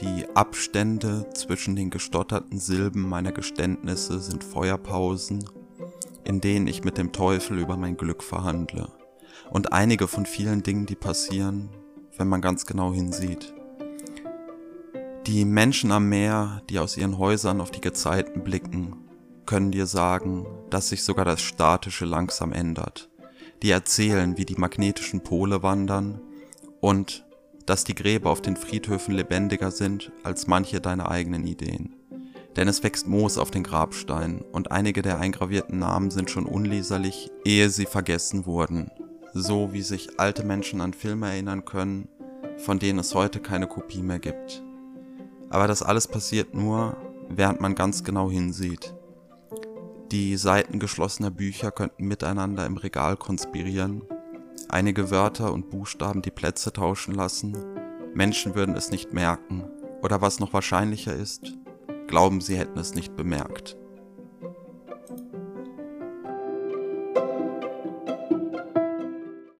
Die Abstände zwischen den gestotterten Silben meiner Geständnisse sind Feuerpausen, in denen ich mit dem Teufel über mein Glück verhandle. Und einige von vielen Dingen, die passieren, wenn man ganz genau hinsieht. Die Menschen am Meer, die aus ihren Häusern auf die Gezeiten blicken, können dir sagen, dass sich sogar das Statische langsam ändert. Die erzählen, wie die magnetischen Pole wandern und dass die Gräber auf den Friedhöfen lebendiger sind als manche deiner eigenen Ideen. Denn es wächst Moos auf den Grabsteinen und einige der eingravierten Namen sind schon unleserlich, ehe sie vergessen wurden. So wie sich alte Menschen an Filme erinnern können, von denen es heute keine Kopie mehr gibt. Aber das alles passiert nur, während man ganz genau hinsieht. Die Seiten geschlossener Bücher könnten miteinander im Regal konspirieren, einige Wörter und Buchstaben die Plätze tauschen lassen, Menschen würden es nicht merken, oder was noch wahrscheinlicher ist, glauben sie hätten es nicht bemerkt.